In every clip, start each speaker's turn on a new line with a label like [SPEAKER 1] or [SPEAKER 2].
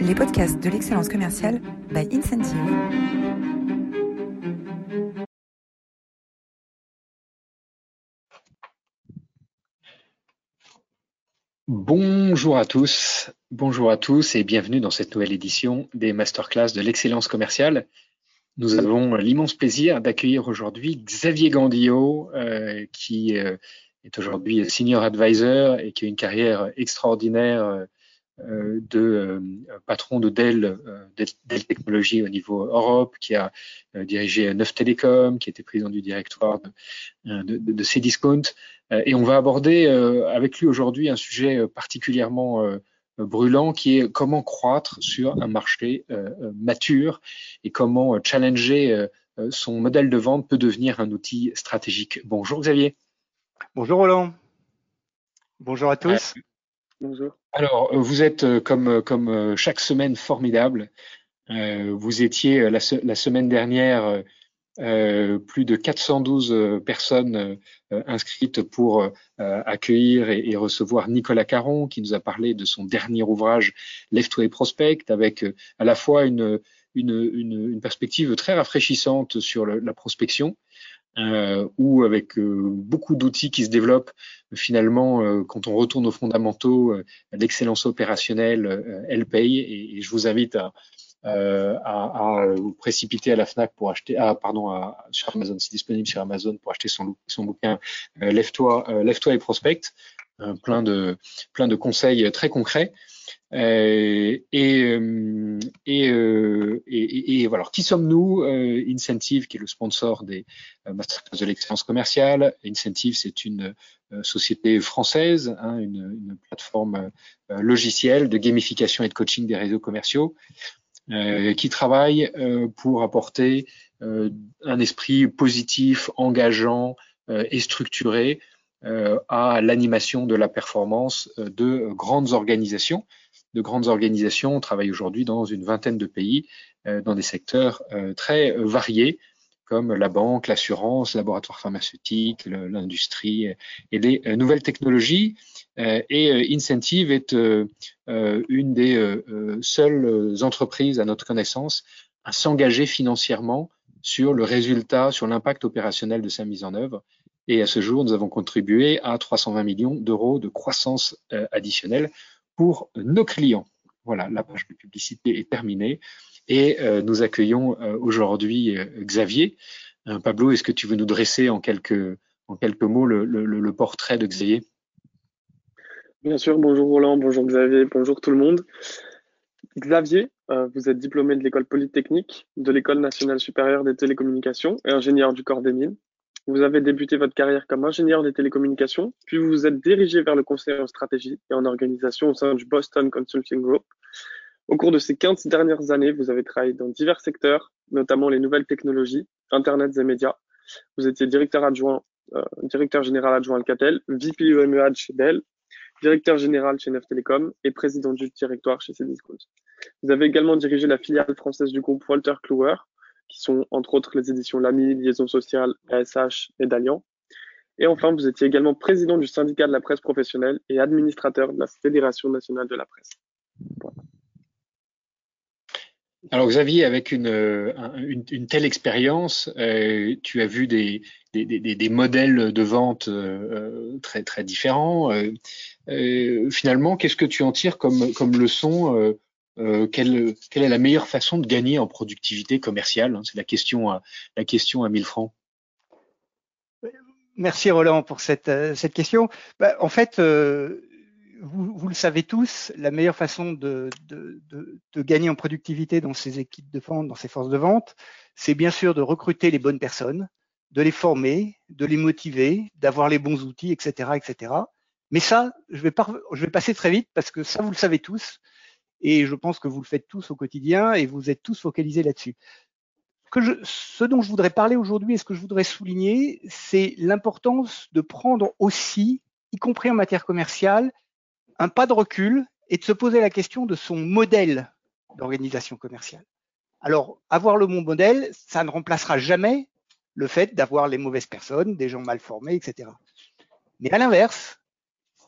[SPEAKER 1] les podcasts de l'excellence commerciale by Incentive.
[SPEAKER 2] Bonjour à tous, bonjour à tous et bienvenue dans cette nouvelle édition des masterclass de l'excellence commerciale. Nous avons l'immense plaisir d'accueillir aujourd'hui Xavier Gandillot, euh, qui euh, est aujourd'hui senior advisor et qui a une carrière extraordinaire euh, de euh, patron de Dell, Dell Technologies au niveau Europe, qui a dirigé Neuf Télécom, qui était président du directoire de, de, de Cdiscount. et on va aborder avec lui aujourd'hui un sujet particulièrement brûlant qui est comment croître sur un marché mature et comment challenger son modèle de vente peut devenir un outil stratégique. Bonjour Xavier.
[SPEAKER 3] Bonjour Roland. Bonjour à tous.
[SPEAKER 2] Bonjour. Alors, vous êtes euh, comme, euh, euh, chaque semaine formidable. vous étiez la, semaine dernière euh, plus de 412 personnes inscrites pour accueillir et, et, recevoir Nicolas Caron, qui nous a parlé de son dernier ouvrage Left Way Prospect, avec à la fois une, perspective très rafraîchissante sur la prospection, euh, ou avec euh, beaucoup d'outils qui se développent, finalement, euh, quand on retourne aux fondamentaux, euh, l'excellence opérationnelle, elle paye. Et, et, je vous invite à, à, à, vous précipiter à la Fnac pour acheter, ah, pardon, à, sur Amazon, c'est disponible sur Amazon pour acheter son, son bouquin Lève-toi, Lève-toi et prospecte. plein de plein de conseils très concrets. Euh, et, euh, et, euh, et, et, voilà. qui sommes-nous Incentive, qui est le sponsor des Masterclass de l'excellence commerciale. Incentive, c'est une société française, hein, une, plateforme logicielle de gamification et de coaching des réseaux commerciaux, qui travaille pour apporter un esprit positif, engageant et structuré à l'animation de la performance de grandes organisations de grandes organisations travaillent aujourd'hui dans une vingtaine de pays, euh, dans des secteurs euh, très variés, comme la banque, l'assurance, laboratoire pharmaceutique, l'industrie et les euh, nouvelles technologies. et Incentive est une des seules entreprises, à notre connaissance, à s'engager financièrement sur le résultat, sur l'impact opérationnel de sa mise en œuvre. Et à ce jour, nous avons contribué à 320 millions d'euros de croissance additionnelle pour nos clients. Voilà, la page de publicité est terminée et euh, nous accueillons euh, aujourd'hui euh, Xavier. Pablo, est-ce que tu veux nous dresser en quelques, mots le portrait de Xavier?
[SPEAKER 4] Bien sûr, bonjour Roland, bonjour Xavier, bonjour tout le monde. Xavier, vous êtes diplômé de l'école polytechnique, de l'école nationale supérieure des télécommunications et ingénieur du corps des mines. Vous avez débuté votre carrière comme ingénieur des télécommunications, puis vous vous êtes dirigé vers le conseil en stratégie et en organisation au sein du Boston Consulting Group. Au cours de ces 15 dernières années, vous avez travaillé dans divers secteurs, notamment les nouvelles technologies, Internet et médias. Vous étiez directeur adjoint, euh, directeur général adjoint Alcatel, VP UMEH chez Dell, directeur général chez Neuf Télécom et président du directoire chez Cdiscount. Vous avez également dirigé la filiale française du groupe Walter Kluwer, qui sont entre autres les éditions L'AMI, Liaison sociale, ASH et Dalian. Et enfin, vous étiez également président du syndicat de la presse professionnelle et administrateur de la Fédération nationale de la presse.
[SPEAKER 2] Alors Xavier, avec une, telle expérience, euh, tu as vu des, modèles de vente euh, très très différents. Euh, euh finalement, qu'est-ce que tu en tires comme leçon euh, quelle, est la meilleure façon de gagner en productivité commerciale hein, C'est la question, à, la question à 1000 francs.
[SPEAKER 3] Merci Roland pour cette, euh, question. Bah, en fait, euh, vous, le savez tous, la meilleure façon de, gagner en productivité dans ces équipes de vente, dans ces forces de vente, c'est bien sûr de recruter les bonnes personnes, de les former, de les motiver, d'avoir les bons outils, etc., etc. Mais ça, je vais, je vais passer très vite parce que ça, vous le savez tous. Et je pense que vous le faites tous au quotidien et vous êtes tous focalisés là-dessus. Je, ce dont je voudrais parler aujourd'hui et ce que je voudrais souligner, c'est l'importance de prendre aussi, y compris en matière commerciale, un pas de recul et de se poser la question de son modèle d'organisation commerciale. Alors, avoir le bon modèle, ça ne remplacera jamais le fait d'avoir les mauvaises personnes, des gens mal formés, etc. Mais à l'inverse,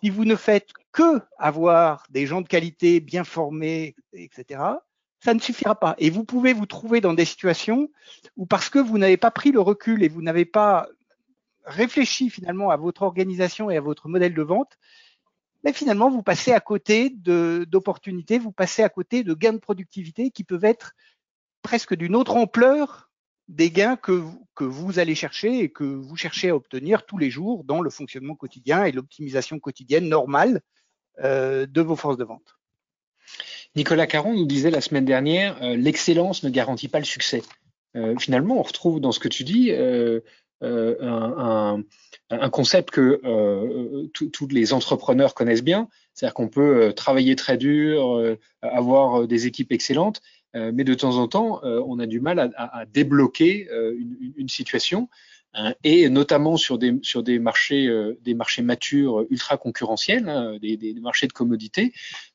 [SPEAKER 3] si vous ne faites que avoir des gens de qualité bien formés, etc., ça ne suffira pas. Et vous pouvez vous trouver dans des situations où parce que vous n'avez pas pris le recul et vous n'avez pas réfléchi finalement à votre organisation et à votre modèle de vente, mais finalement vous passez à côté d'opportunités, vous passez à côté de gains de productivité qui peuvent être presque d'une autre ampleur des gains que, vous allez chercher et que vous cherchez à obtenir tous les jours dans le fonctionnement quotidien et l'optimisation quotidienne normale euh, de vos forces de vente.
[SPEAKER 2] Nicolas Caron nous disait la semaine dernière, euh, l'excellence ne garantit pas le succès. Euh, finalement, on retrouve dans ce que tu dis un, concept que tous les entrepreneurs connaissent bien, c'est-à-dire qu'on peut travailler très dur, avoir des équipes excellentes, mais de temps en temps, euh, on a du mal à, à, débloquer euh, une, une, situation, hein, et notamment sur des sur des marchés des marchés matures ultra concurrentiels, hein, des, des, marchés de commodités,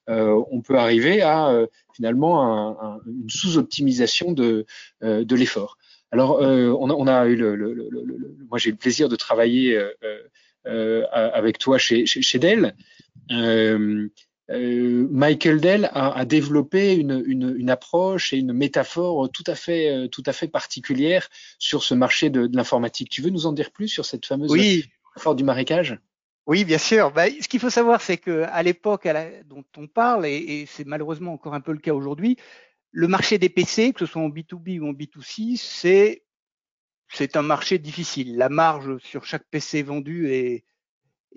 [SPEAKER 2] on peut arriver à finalement un, un, une sous-optimisation de de l'effort. Alors, on a, on, a, eu le, le, le, moi j'ai eu le plaisir de travailler avec toi chez, chez, chez Dell. Euh, Michael Dell a, a développé une, une, une, approche et une métaphore tout à fait, euh, tout à fait particulière sur ce marché de, de l'informatique. Tu veux nous en dire plus sur cette fameuse
[SPEAKER 3] oui.
[SPEAKER 2] métaphore du marécage?
[SPEAKER 3] Oui, bien sûr. Bah, ce qu'il faut savoir, c'est que à l'époque dont on parle, et, et c'est malheureusement encore un peu le cas aujourd'hui, le marché des PC, que ce soit en B2B ou en B2C, c'est c'est un marché difficile. La marge sur chaque PC vendu est,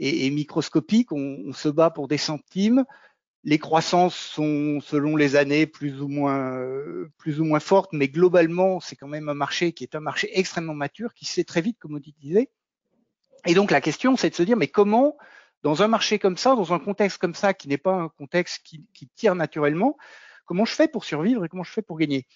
[SPEAKER 3] et, et microscopique. On, on, se bat pour des centimes. Les croissances sont, selon les années, plus ou moins, plus ou moins fortes, mais globalement, c'est quand même un marché qui est un marché extrêmement mature, qui s'est très vite commoditiser. Et donc la question, c'est de se dire, mais comment, dans un marché comme ça, dans un contexte comme ça, qui n'est pas un contexte qui, qui tire naturellement, comment je fais pour survivre et comment je fais pour gagner?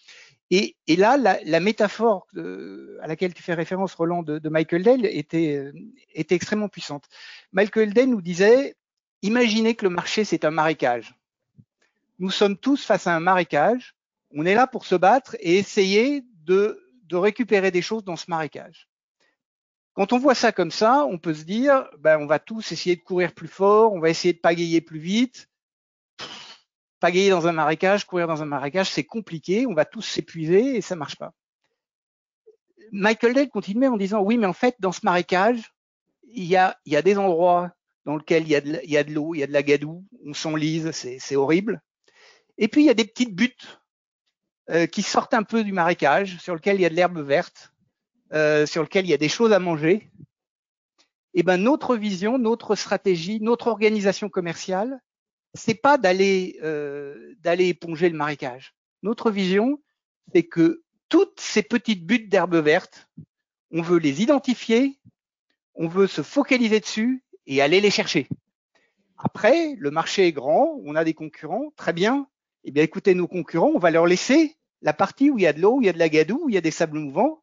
[SPEAKER 3] Et, et, là, la, la métaphore de, à laquelle tu fais référence, Roland, de, de Michael Dell était, était, extrêmement puissante. Michael Dell nous disait, imaginez que le marché, c'est un marécage. Nous sommes tous face à un marécage. On est là pour se battre et essayer de, de récupérer des choses dans ce marécage. Quand on voit ça comme ça, on peut se dire, ben, on va tous essayer de courir plus fort, on va essayer de pagayer plus vite, pagayer dans un marécage, courir dans un marécage, c'est compliqué, on va tous s'épuiser et ça marche pas. Michael Dell continuait en disant oui, mais en fait, dans ce marécage, il y a, il y a des endroits dans lesquels il y a de, l'eau, il y a de la gadoue, on s'enlise, c'est horrible. Et puis il y a des petites buttes euh, qui sortent un peu du marécage, sur lesquelles il y a de l'herbe verte, euh, sur lesquelles il y a des choses à manger. Et ben notre vision, notre stratégie, notre organisation commerciale, c'est pas d'aller euh, d'aller éponger le marécage. Notre vision, c'est que toutes ces petites buttes d'herbe verte, on veut les identifier, on veut se focaliser dessus et aller les chercher. Après, le marché est grand, on a des concurrents, très bien. Eh bien, écoutez, nos concurrents, on va leur laisser la partie où il y a de l'eau, où il y a de la gadoue, où il y a des sables mouvants.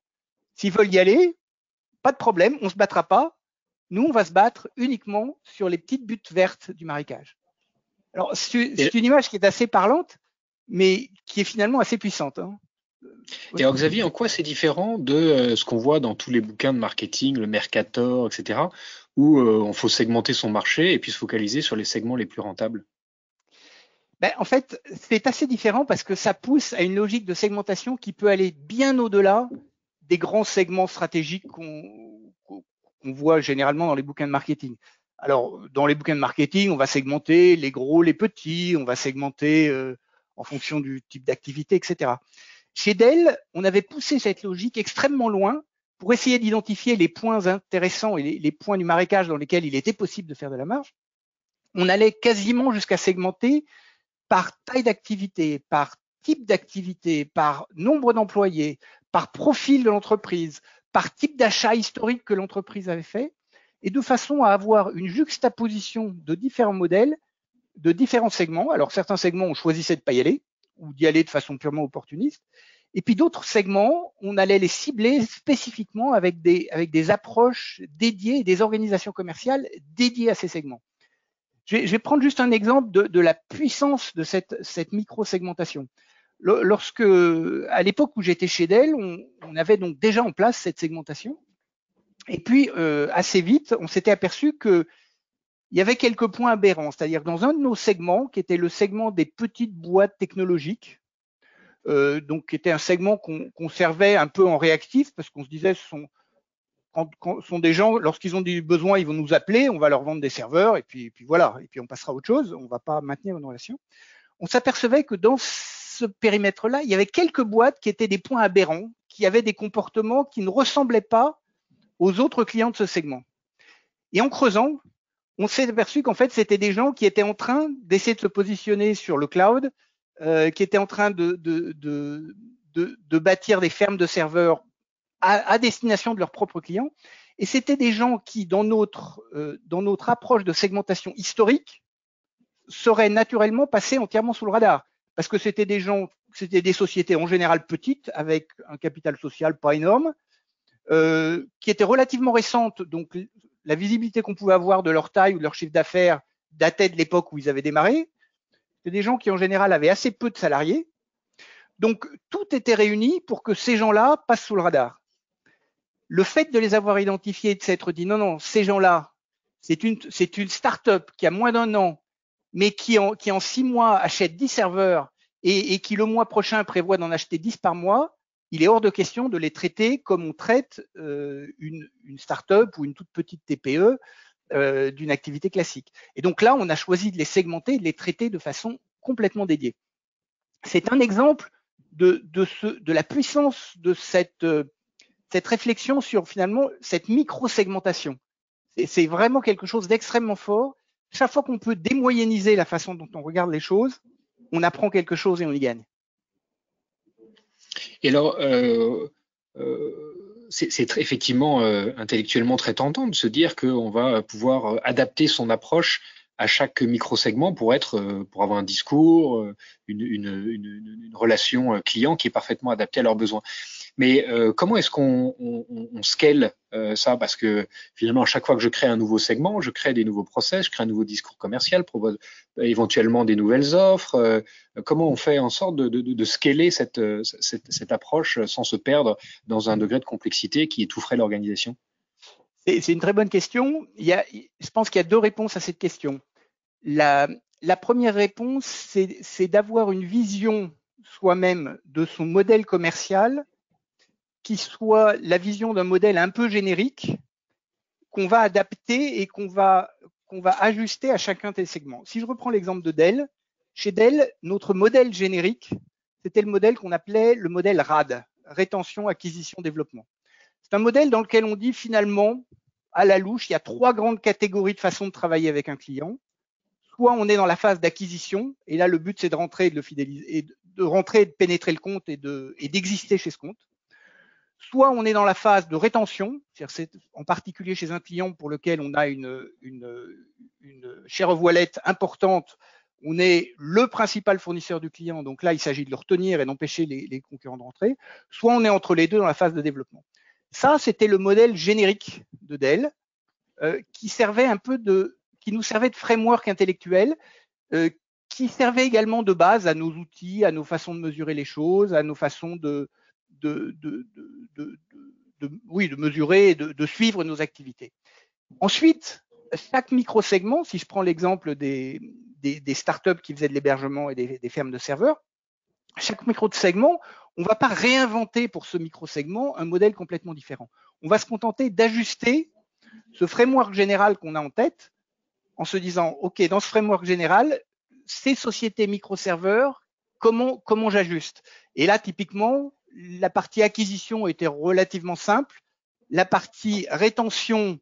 [SPEAKER 3] S'ils veulent y aller, pas de problème, on se battra pas. Nous, on va se battre uniquement sur les petites buttes vertes du marécage. Alors, c'est une image qui est assez parlante, mais qui est finalement assez puissante. Hein.
[SPEAKER 2] Et alors, Xavier, en quoi c'est différent de euh, ce qu'on voit dans tous les bouquins de marketing, le Mercator, etc., où euh, on faut segmenter son marché et puis se focaliser sur les segments les plus rentables?
[SPEAKER 3] Ben, En fait, c'est assez différent parce que ça pousse à une logique de segmentation qui peut aller bien au-delà des grands segments stratégiques qu'on qu voit généralement dans les bouquins de marketing. Alors, dans les bouquins de marketing, on va segmenter les gros, les petits, on va segmenter euh, en fonction du type d'activité, etc. Chez Dell, on avait poussé cette logique extrêmement loin pour essayer d'identifier les points intéressants et les, les, points du marécage dans lesquels il était possible de faire de la marge. On allait quasiment jusqu'à segmenter par taille d'activité, par type d'activité, par nombre d'employés, par profil de l'entreprise, par type d'achat historique que l'entreprise avait fait et de façon à avoir une juxtaposition de différents modèles, de différents segments. Alors certains segments, on choisissait de pas y aller ou d'y aller de façon purement opportuniste. Et puis d'autres segments, on allait les cibler spécifiquement avec des, avec des approches dédiées des organisations commerciales dédiées à ces segments. Je vais, je vais prendre juste un exemple de, de la puissance de cette, cette micro-segmentation. Lorsque, à l'époque où j'étais chez Dell, on, on avait donc déjà en place cette segmentation et puis, euh, assez vite, on s'était aperçu que il y avait quelques points aberrants, c'est-à-dire dans un de nos segments, qui était le segment des petites boîtes technologiques, euh, donc qui était un segment qu'on servait un peu en réactif, parce qu'on se disait, ce sont, quand, sont des gens, lorsqu'ils ont du besoin, ils vont nous appeler, on va leur vendre des serveurs, et puis, puis voilà, et puis on passera à autre chose, on ne va pas maintenir une relation. On s'apercevait que dans ce périmètre-là, il y avait quelques boîtes qui étaient des points aberrants, qui avaient des comportements qui ne ressemblaient pas aux autres clients de ce segment. Et en creusant, on s'est aperçu qu'en fait, c'était des gens qui étaient en train d'essayer de se positionner sur le cloud, euh, qui étaient en train de, de, de, de, bâtir des fermes de serveurs à, destination de leurs propres clients. Et c'était des gens qui, dans notre, euh, dans notre approche de segmentation historique, seraient naturellement passés entièrement sous le radar. Parce que c'était des gens, c'était des sociétés en général petites, avec un capital social pas énorme, euh, qui étaient relativement récentes, donc la visibilité qu'on pouvait avoir de leur taille ou de leur chiffre d'affaires datait de l'époque où ils avaient démarré. C'est des gens qui en général avaient assez peu de salariés. Donc tout était réuni pour que ces gens-là passent sous le radar. Le fait de les avoir identifiés et de s'être dit non, non, ces gens-là, c'est une, c'est une start-up qui a moins d'un an, mais qui en, qui en six mois achète 10 serveurs et, qui le mois prochain prévoit d'en acheter 10 par mois, il est hors de question de les traiter comme on traite euh, une, une start-up ou une toute petite TPE euh, d'une activité classique. Et donc là, on a choisi de les segmenter de les traiter de façon complètement dédiée. C'est un exemple de, la puissance de cette, euh, cette réflexion sur finalement cette micro-segmentation. C'est vraiment quelque chose d'extrêmement fort. Chaque fois qu'on peut démoyenniser la façon dont on regarde les choses, on apprend quelque chose et on y gagne.
[SPEAKER 2] Et alors, euh, euh, c'est effectivement euh, intellectuellement très tentant de se dire qu'on va pouvoir adapter son approche à chaque micro-segment pour être, pour avoir un discours, une, relation client qui est parfaitement adaptée à leurs besoins. Mais euh, comment est-ce qu'on on, on scale euh, ça? Parce que finalement, à chaque fois que je crée un nouveau segment, je crée des nouveaux process, je crée un nouveau discours commercial, propose éventuellement des nouvelles offres. Euh, comment on fait en sorte de, de, de scaler cette, cette, cette, approche sans se perdre dans un degré de complexité qui étoufferait l'organisation?
[SPEAKER 3] C'est une très bonne question. Il y a, je pense qu'il y a deux réponses à cette question. La, la première réponse, c'est d'avoir une vision soi-même de son modèle commercial qui soit la vision d'un modèle un peu générique qu'on va adapter et qu'on va, qu'on va ajuster à chacun des segments. Si je reprends l'exemple de Dell, chez Dell, notre modèle générique, c'était le modèle qu'on appelait le modèle RAD, rétention, acquisition, développement. C'est un modèle dans lequel on dit finalement, à la louche, il y a trois grandes catégories de façon de travailler avec un client. Soit on est dans la phase d'acquisition, et là le but c'est de rentrer, de le fidéliser, de rentrer, de pénétrer le compte et d'exister chez ce compte soit on est dans la phase de rétention, c'est en particulier chez un client pour lequel on a une, une, une share of wallet importante, on est le principal fournisseur du client, donc là il s'agit de le retenir et d'empêcher les, les, concurrents de rentrer, soit on est entre les deux dans la phase de développement. Ça, c'était le modèle générique de Dell, euh, qui servait un peu de, qui nous servait de framework intellectuel, euh, qui servait également de base à nos outils, à nos façons de mesurer les choses, à nos façons de, de, de, de, oui, de mesurer de, suivre nos activités. Ensuite, chaque micro-segment, si je prends l'exemple des, des, startups qui faisaient de l'hébergement et des, des, fermes de serveurs, chaque micro-segment, on ne va pas réinventer pour ce micro-segment un modèle complètement différent. On va se contenter d'ajuster ce framework général qu'on a en tête en se disant, OK, dans ce framework général, ces sociétés micro-serveurs, comment, comment j'ajuste? Et là, typiquement, la partie acquisition était relativement simple. La partie rétention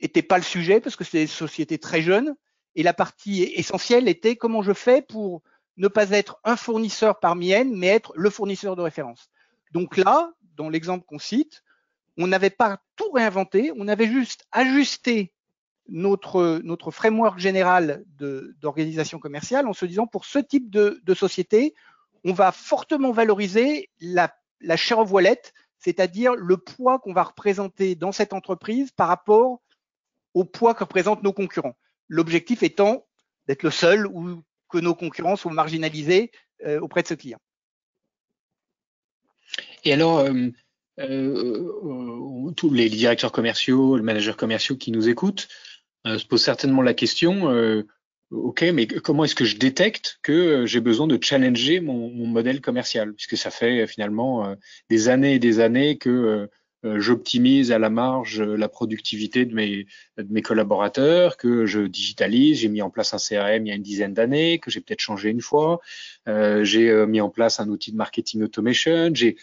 [SPEAKER 3] était pas le sujet parce que c'est des sociétés très jeunes. Et la partie essentielle était comment je fais pour ne pas être un fournisseur parmi elles, mais être le fournisseur de référence. Donc là, dans l'exemple qu'on cite, on n'avait pas tout réinventé, on avait juste ajusté notre, framework général d'organisation commerciale en se disant pour ce type de société, on va fortement valoriser la, share of wallet, c'est-à-dire le poids qu'on va représenter dans cette entreprise par rapport au poids que représentent nos concurrents. L'objectif étant d'être le seul ou que nos concurrents soient marginalisés euh, auprès de ce client.
[SPEAKER 2] Et alors, euh, euh, tous les directeurs commerciaux, les managers commerciaux qui nous écoutent, se pose certainement la question, ok, mais comment est-ce que je détecte que j'ai besoin de challenger mon, mon, modèle commercial? Puisque ça fait finalement des années et des années que euh, j'optimise à la marge la productivité de mes, de mes collaborateurs, que je digitalise. J'ai mis en place un CRM il y a une dizaine d'années, que j'ai peut-être changé une fois. Euh, j'ai euh, mis en place un outil de marketing automation. J'ai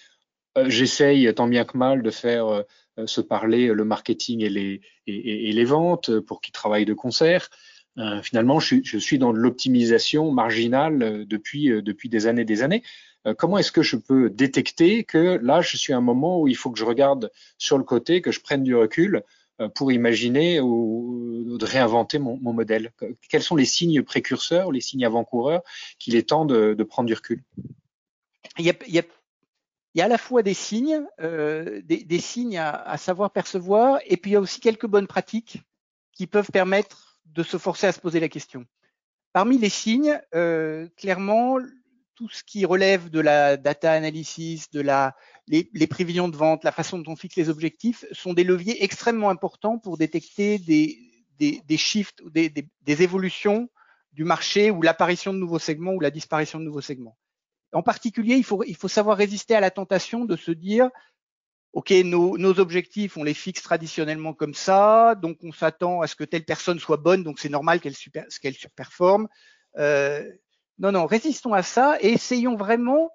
[SPEAKER 2] J'essaye tant bien que mal de faire se parler le marketing et les, et les ventes pour qu'ils travaillent de concert. Finalement, je, suis dans de l'optimisation marginale depuis, depuis des années des années. Euh, comment est-ce que je peux détecter que là, je suis à un moment où il faut que je regarde sur le côté, que je prenne du recul euh, pour imaginer ou, de réinventer mon, modèle? Quels sont les signes précurseurs, les signes avant-coureurs qu'il est temps de, prendre du recul?
[SPEAKER 3] Il y, a, à la fois des signes, euh, des, signes à, savoir percevoir, et puis il y a aussi quelques bonnes pratiques qui peuvent permettre de se forcer à se poser la question. Parmi les signes, clairement, tout ce qui relève de la data analysis, de la, les, prévisions de vente, la façon dont on fixe les objectifs, sont des leviers extrêmement importants pour détecter des, des, des shifts, des, des, des évolutions du marché ou l'apparition de nouveaux segments ou la disparition de nouveaux segments. En particulier, il faut, il faut savoir résister à la tentation de se dire, OK, nos, nos, objectifs, on les fixe traditionnellement comme ça, donc on s'attend à ce que telle personne soit bonne, donc c'est normal qu'elle qu'elle surperforme. Euh, non, non, résistons à ça et essayons vraiment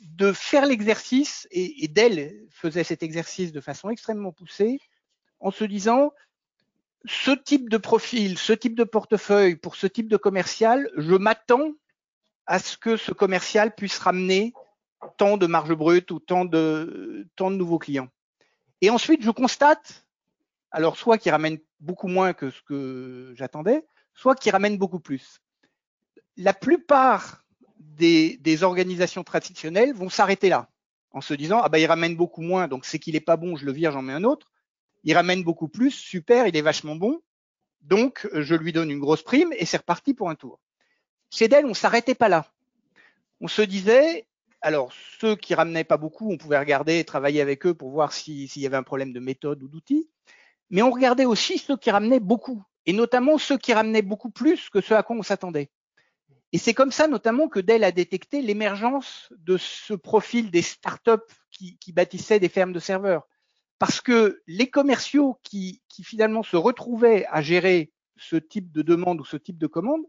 [SPEAKER 3] de faire l'exercice, et, et Dell faisait cet exercice de façon extrêmement poussée, en se disant, ce type de profil, ce type de portefeuille, pour ce type de commercial, je m'attends à ce que ce commercial puisse ramener tant de marge brute ou tant de, tant de nouveaux clients. Et ensuite, je constate, alors soit qu'il ramène beaucoup moins que ce que j'attendais, soit qu'il ramène beaucoup plus la plupart des, organisations traditionnelles vont s'arrêter là, en se disant ah bah il ramène beaucoup moins, donc c'est qu'il est pas bon, je le vire, j'en mets un autre. Il ramène beaucoup plus, super, il est vachement bon, donc je lui donne une grosse prime et c'est reparti pour un tour. Chez Dell, on s'arrêtait pas là. On se disait, alors ceux qui ramenaient pas beaucoup, on pouvait regarder et travailler avec eux pour voir s'il y avait un problème de méthode ou d'outils, mais on regardait aussi ceux qui ramenaient beaucoup, et notamment ceux qui ramenaient beaucoup plus que ceux à quoi on s'attendait. Et c'est comme ça notamment que Dell a détecté l'émergence de ce profil des startups qui, qui bâtissaient des fermes de serveurs. Parce que les commerciaux qui, finalement se retrouvaient à gérer ce type de demande ou ce type de commande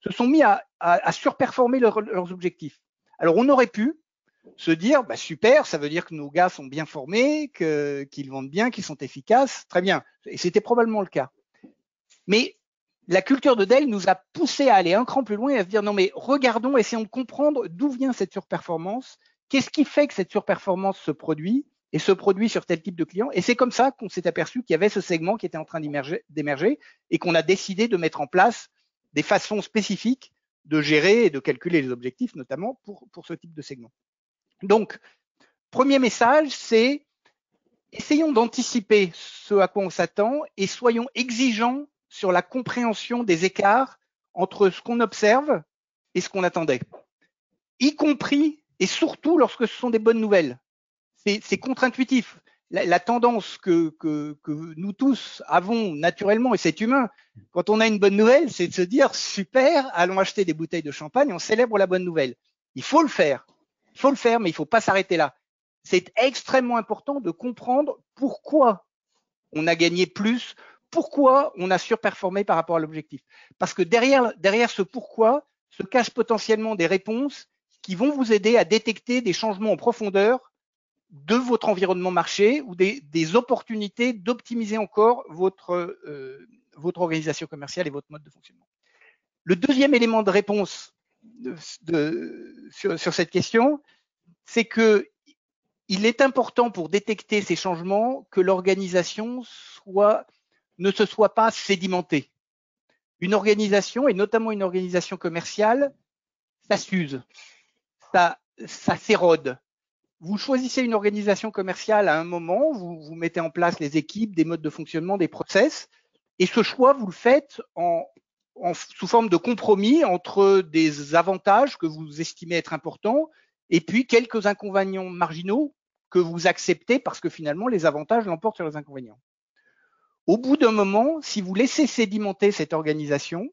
[SPEAKER 3] se sont mis à, surperformer leurs objectifs. Alors on aurait pu se dire, bah super, ça veut dire que nos gars sont bien formés, qu'ils vendent bien, qu'ils sont efficaces, très bien. Et c'était probablement le cas. Mais la culture de Dell nous a poussé à aller un cran plus loin et à se dire non mais regardons, essayons de comprendre d'où vient cette surperformance, qu'est-ce qui fait que cette surperformance se produit et se produit sur tel type de client? Et c'est comme ça qu'on s'est aperçu qu'il y avait ce segment qui était en train d'émerger et qu'on a décidé de mettre en place des façons spécifiques de gérer et de calculer les objectifs, notamment pour, pour ce type de segment. Donc, premier message, c'est essayons d'anticiper ce à quoi on s'attend et soyons exigeants sur la compréhension des écarts entre ce qu'on observe et ce qu'on attendait, y compris et surtout lorsque ce sont des bonnes nouvelles. C'est contre-intuitif. La, tendance que, nous tous avons naturellement, et c'est humain, quand on a une bonne nouvelle, c'est de se dire super, allons acheter des bouteilles de champagne, on célèbre la bonne nouvelle. Il faut le faire. Il faut le faire, mais il ne faut pas s'arrêter là. C'est extrêmement important de comprendre pourquoi on a gagné plus, pourquoi on a surperformé par rapport à l'objectif. Parce que derrière, derrière ce pourquoi se cachent potentiellement des réponses qui vont vous aider à détecter des changements en profondeur de votre environnement marché ou des, des opportunités d'optimiser encore votre, euh, votre organisation commerciale et votre mode de fonctionnement. Le deuxième élément de réponse de, de, sur, cette question, c'est que il est important pour détecter ces changements que l'organisation soit ne se soit pas sédimenté. Une organisation, et notamment une organisation commerciale, ça s'use, ça s'érode. Vous choisissez une organisation commerciale à un moment, vous, vous mettez en place les équipes, des modes de fonctionnement, des process, et ce choix, vous le faites sous forme de compromis entre des avantages que vous estimez être importants et puis quelques inconvénients marginaux que vous acceptez parce que finalement les avantages l'emportent sur les inconvénients. au bout d'un moment, si vous laissez sédimenter cette organisation,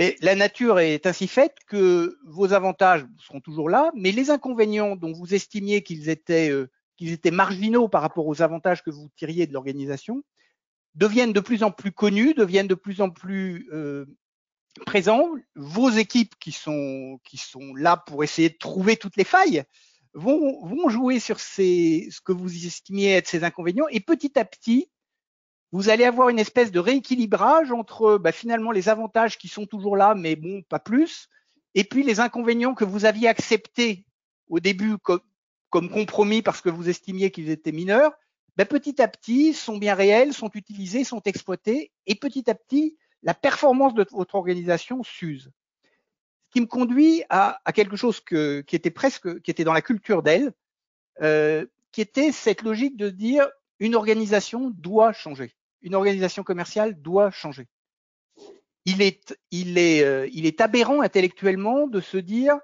[SPEAKER 3] mais la nature est ainsi faite que vos avantages seront toujours là, mais les inconvénients dont vous estimiez qu'ils étaient, euh, qu'ils étaient marginaux par rapport aux avantages que vous tiriez de l'organisation deviennent de plus en plus connus, deviennent de plus en plus euh, présents. Vos équipes qui sont, qui sont là pour essayer de trouver toutes les failles vont, vont jouer sur ces, ce que vous estimiez être ces inconvénients et petit à petit, vous allez avoir une espèce de rééquilibrage entre bah, finalement les avantages qui sont toujours là, mais bon, pas plus, et puis les inconvénients que vous aviez acceptés au début comme, comme compromis parce que vous estimiez qu'ils étaient mineurs, bah, petit à petit sont bien réels, sont utilisés, sont exploités, et petit à petit, la performance de votre organisation s'use. Ce qui me conduit à, à quelque chose que, qui était presque, qui était dans la culture d'elle, euh, qui était cette logique de dire une organisation doit changer une organisation commerciale doit changer. Il est, il est, euh, il est aberrant intellectuellement de se dire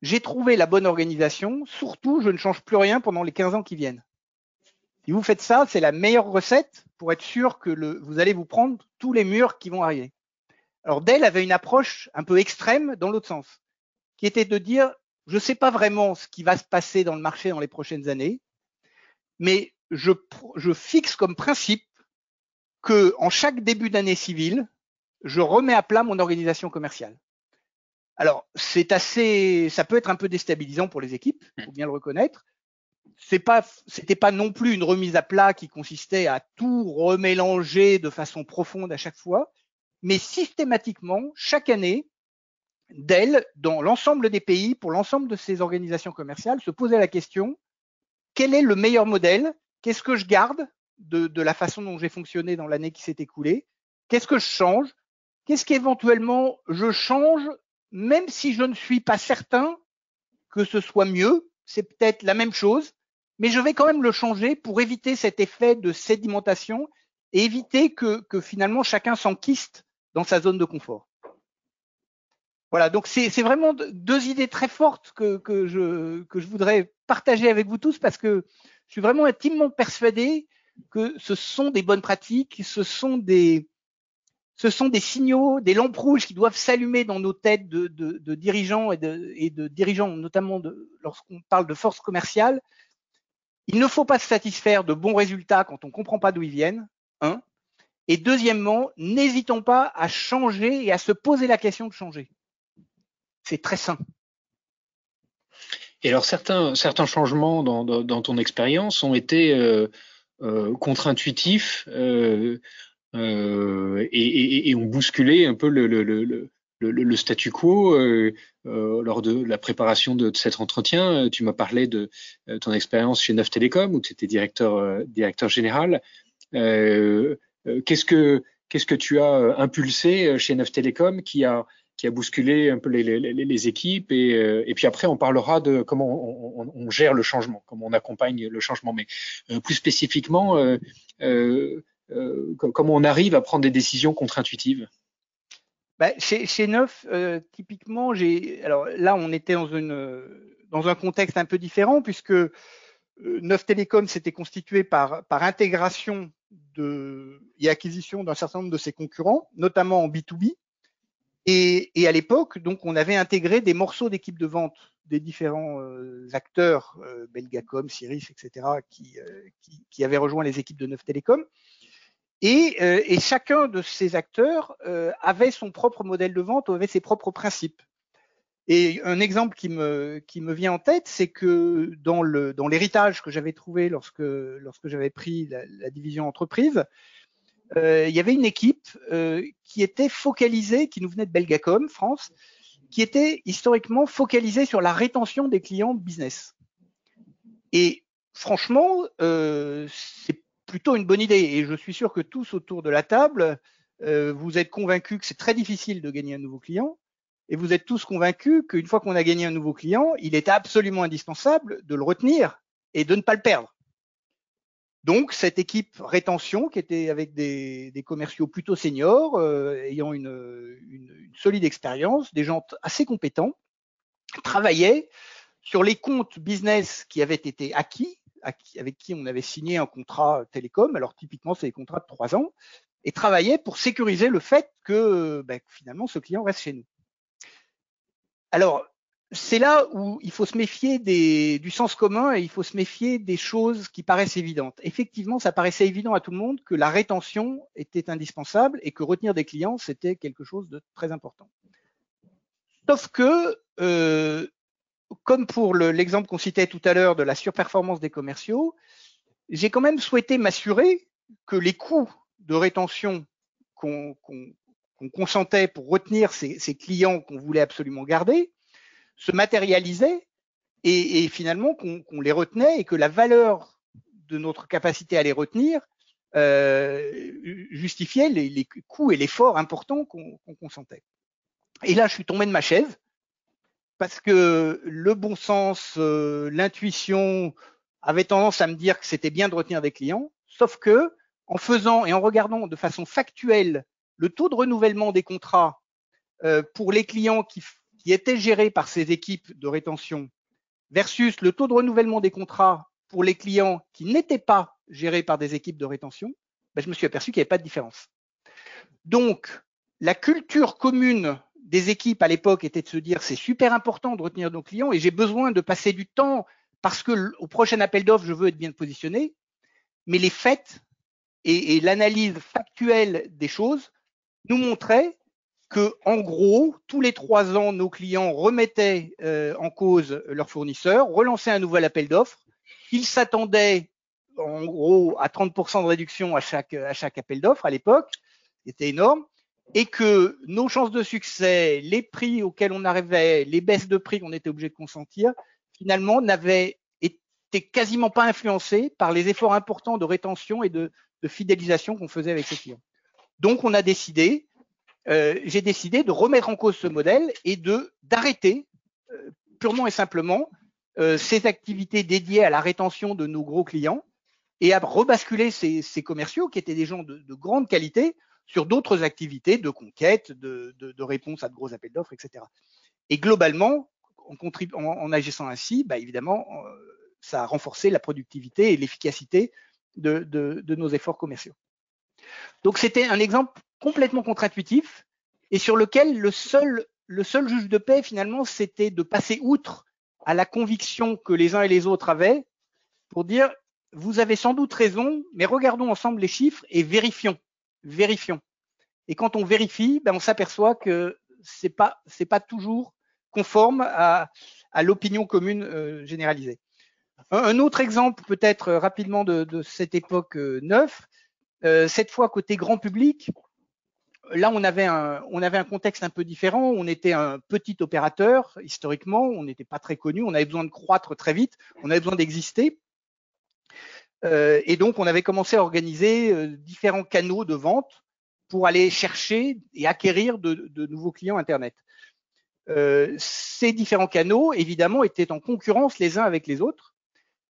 [SPEAKER 3] j'ai trouvé la bonne organisation, surtout je ne change plus rien pendant les 15 ans qui viennent. Si vous faites ça, c'est la meilleure recette pour être sûr que le, vous allez vous prendre tous les murs qui vont arriver. Alors Dell avait une approche un peu extrême dans l'autre sens, qui était de dire je ne sais pas vraiment ce qui va se passer dans le marché dans les prochaines années, mais je, je fixe comme principe que en chaque début d'année civile, je remets à plat mon organisation commerciale. Alors, c'est assez, ça peut être un peu déstabilisant pour les équipes, il faut bien le reconnaître. C'est pas, c'était pas non plus une remise à plat qui consistait à tout remélanger de façon profonde à chaque fois, mais systématiquement, chaque année, Dell, dans l'ensemble des pays, pour l'ensemble de ces organisations commerciales, se posait la question quel est le meilleur modèle? Qu'est-ce que je garde? De, la façon dont j'ai fonctionné dans l'année qui s'est écoulée. Qu'est-ce que je change? Qu'est-ce qu'éventuellement je change, même si je ne suis pas certain que ce soit mieux? C'est peut-être la même chose, mais je vais quand même le changer pour éviter cet effet de sédimentation et éviter que, finalement chacun s'enquiste dans sa zone de confort. Voilà, donc c'est vraiment deux idées très fortes que, que, je, que je voudrais partager avec vous tous parce que je suis vraiment intimement persuadé que ce sont des bonnes pratiques, ce sont des, signaux, des lampes rouges qui doivent s'allumer dans nos têtes de, dirigeants et de, dirigeants, notamment lorsqu'on parle de force commerciale. Il ne faut pas se satisfaire de bons résultats quand on ne comprend pas d'où ils viennent. Un. Et deuxièmement, n'hésitons pas à changer et à se poser la question de changer. C'est très sain.
[SPEAKER 2] Et alors certains, changements dans, ton expérience ont été euh, contre-intuitifs euh, euh, et, ont bousculé un peu le, statu quo euh, lors de la préparation de, cet entretien. Tu m'as parlé de ton expérience chez Neuf Télécom où tu étais directeur, général. qu'est-ce que qu'est-ce que tu as impulsé chez Neuf Télécom qui a qui a bousculé un peu les, équipes. Et, euh, et, puis après, on parlera de comment on, gère le changement, comment on accompagne le changement. Mais euh, plus spécifiquement, euh, comment on arrive à prendre des décisions contre-intuitives.
[SPEAKER 3] Bah, chez, Neuf, typiquement, j'ai. Alors là, on était dans dans un contexte un peu différent puisque Neuf Télécom s'était constitué par, par intégration de, et acquisition d'un certain nombre de ses concurrents, notamment en B2B. Et, et à l'époque, donc, on avait intégré des morceaux d'équipe de vente des différents euh, acteurs, euh, Belgacom, Ciris, etc., qui, euh, qui, qui, avaient rejoint les équipes de Neuf Télécom. Et, euh, et chacun de ces acteurs avait son propre modèle de vente, avait ses propres principes. Et un exemple qui me, qui me vient en tête, c'est que dans le dans l'héritage que j'avais trouvé lorsque lorsque j'avais pris la, la, division entreprise, euh, il y avait une équipe euh, qui était focalisée, qui nous venait de Belgacom, France, qui était historiquement focalisée sur la rétention des clients business. Et franchement, euh, c'est plutôt une bonne idée. Et je suis sûr que tous autour de la table, euh, vous êtes convaincus que c'est très difficile de gagner un nouveau client. Et vous êtes tous convaincus qu'une fois qu'on a gagné un nouveau client, il est absolument indispensable de le retenir et de ne pas le perdre. Donc cette équipe rétention qui était avec des, des commerciaux plutôt seniors, euh, ayant une, une, une, solide expérience, des gens assez compétents, travaillait sur les comptes business qui avaient été acquis avec qui on avait signé un contrat télécom. Alors typiquement, c'est des contrats de trois ans et travaillait pour sécuriser le fait que ben, finalement ce client reste chez nous. Alors, c'est là où il faut se méfier du sens commun et il faut se méfier des choses qui paraissent évidentes. Effectivement, ça paraissait évident à tout le monde que la rétention était indispensable et que retenir des clients, c'était quelque chose de très important. Sauf que, euh, comme pour l'exemple qu'on citait tout à l'heure de la surperformance des commerciaux, j'ai quand même souhaité m'assurer que les coûts de rétention qu'on consentait pour retenir ces, clients qu'on voulait absolument garder se matérialisaient et, finalement qu'on les retenait et que la valeur de notre capacité à les retenir euh, justifiait les, coûts et l'effort important qu'on consentait. Et là, je suis tombé de ma chaise parce que le bon sens, euh, l'intuition avait tendance à me dire que c'était bien de retenir des clients, sauf que en faisant et en regardant de façon factuelle le taux de renouvellement des contrats euh, pour les clients qui, étaient gérés par ces équipes de rétention versus le taux de renouvellement des contrats pour les clients qui n'étaient pas gérés par des équipes de rétention, ben, je me suis aperçu qu'il n'y avait pas de différence. Donc, la culture commune des équipes à l'époque était de se dire c'est super important de retenir nos clients et j'ai besoin de passer du temps parce que au prochain appel d'offres, je veux être bien positionné. Mais les faits et, l'analyse factuelle des choses nous montrait que, en gros, tous les trois ans, nos clients remettaient euh, en cause leur fournisseur, relançaient un nouvel appel d'offres. Ils s'attendaient, en gros, à 30% de réduction à chaque, à chaque appel d'offres à l'époque, c'était énorme, et que nos chances de succès, les prix auxquels on arrivait, les baisses de prix qu'on était obligé de consentir, finalement, n'avaient été quasiment pas influencés par les efforts importants de rétention et de fidélisation qu'on faisait avec ces clients. Donc, on a décidé, euh, j'ai décidé de remettre en cause ce modèle et de d'arrêter euh, purement et simplement euh, ces activités dédiées à la rétention de nos gros clients et à rebasculer ces, commerciaux qui étaient des gens de, de grande qualité sur d'autres activités de conquête, de, réponse à de gros appels d'offres, etc. Et globalement, en, en, en agissant ainsi, bah évidemment, ça a renforcé la productivité et l'efficacité de, nos efforts commerciaux. Donc c'était un exemple complètement contre-intuitif et sur lequel le seul, juge de paix finalement c'était de passer outre à la conviction que les uns et les autres avaient pour dire vous avez sans doute raison, mais regardons ensemble les chiffres et vérifions, vérifions. Et quand on vérifie, ben on s'aperçoit que c'est pas c'est pas toujours conforme à, à l'opinion commune euh, généralisée. Un autre exemple peut-être euh, rapidement de, cette époque euh, neuf, cette fois côté grand public, là on avait, un, contexte un peu différent, on était un petit opérateur historiquement, on n'était pas très connu, on avait besoin de croître très vite, on avait besoin d'exister. et donc on avait commencé à organiser différents canaux de vente pour aller chercher et acquérir de, de nouveaux clients Internet. ces différents canaux, évidemment, étaient en concurrence les uns avec les autres.